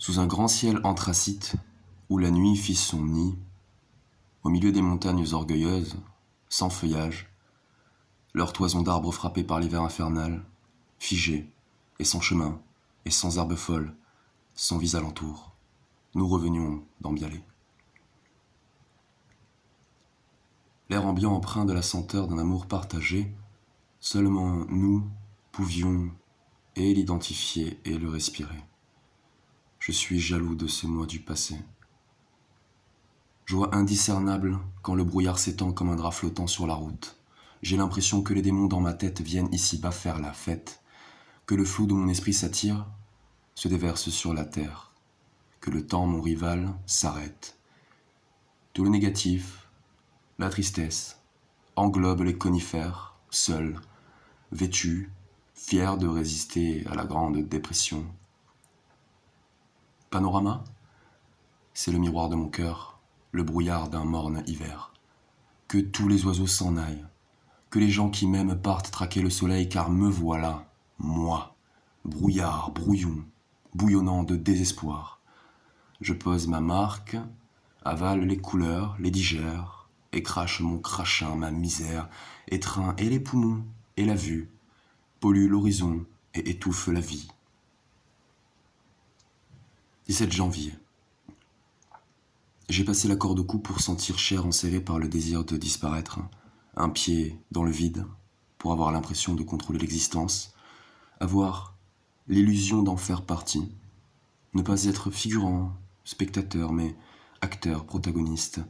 Sous un grand ciel anthracite, où la nuit fit son nid, au milieu des montagnes orgueilleuses, sans feuillage, leurs toisons d'arbres frappées par l'hiver infernal, figées, et sans chemin, et sans herbe folle, sans vis alentour, nous revenions d'Ambialé. L'air ambiant empreint de la senteur d'un amour partagé, seulement nous pouvions et l'identifier et le respirer. Je suis jaloux de ces mois du passé. Joie indiscernable quand le brouillard s'étend comme un drap flottant sur la route. J'ai l'impression que les démons dans ma tête viennent ici-bas faire la fête, que le flou de mon esprit s'attire, se déverse sur la terre, que le temps, mon rival, s'arrête. Tout le négatif, la tristesse, englobe les conifères, seuls, vêtus, fiers de résister à la grande dépression. Panorama C'est le miroir de mon cœur, le brouillard d'un morne hiver. Que tous les oiseaux s'en aillent, que les gens qui m'aiment partent traquer le soleil, car me voilà, moi, brouillard, brouillon, bouillonnant de désespoir. Je pose ma marque, avale les couleurs, les digère, et crache mon crachin, ma misère, étreint et les poumons, et la vue, pollue l'horizon et étouffe la vie. 17 janvier. J'ai passé la corde au cou pour sentir chair enserrée par le désir de disparaître, un pied dans le vide, pour avoir l'impression de contrôler l'existence, avoir l'illusion d'en faire partie, ne pas être figurant, spectateur, mais acteur, protagoniste,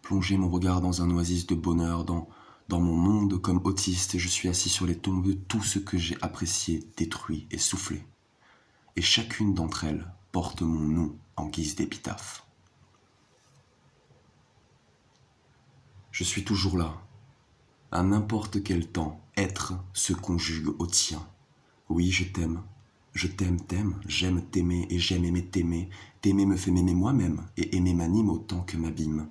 plonger mon regard dans un oasis de bonheur, dans, dans mon monde comme autiste, et je suis assis sur les tombes de tout ce que j'ai apprécié, détruit et soufflé. Et chacune d'entre elles porte mon nom en guise d'épitaphe. Je suis toujours là. À n'importe quel temps, être se conjugue au tien. Oui, je t'aime. Je t'aime, t'aime. J'aime t'aimer et j'aime aimer t'aimer. T'aimer me fait m'aimer moi-même et aimer m'anime autant que m'abîme.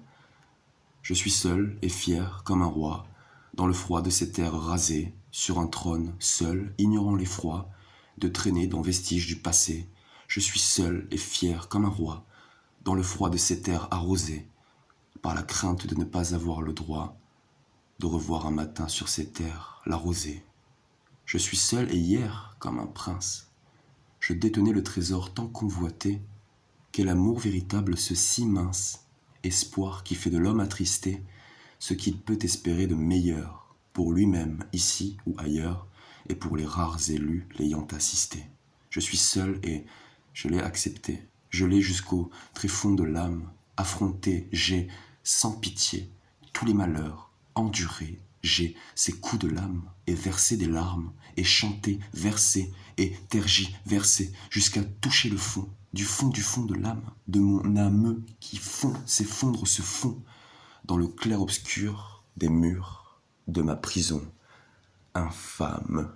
Je suis seul et fier comme un roi, dans le froid de ces terres rasées, sur un trône, seul, ignorant l'effroi, de traîner dans vestiges du passé, je suis seul et fier comme un roi, dans le froid de ces terres arrosées, par la crainte de ne pas avoir le droit de revoir un matin sur ces terres la rosée. Je suis seul et hier comme un prince. Je détenais le trésor tant convoité, quel amour véritable ce si mince, espoir qui fait de l'homme attristé ce qu'il peut espérer de meilleur pour lui-même ici ou ailleurs, et pour les rares élus l'ayant assisté. Je suis seul et je l'ai accepté, je l'ai jusqu'au tréfonds de l'âme, affronté, j'ai, sans pitié, tous les malheurs, enduré, j'ai ces coups de l'âme, et versé des larmes, et chanté, versé, et tergi-versé, jusqu'à toucher le fond, du fond du fond de l'âme, de mon âme qui fond, s'effondre, se fond, dans le clair-obscur des murs de ma prison infâme.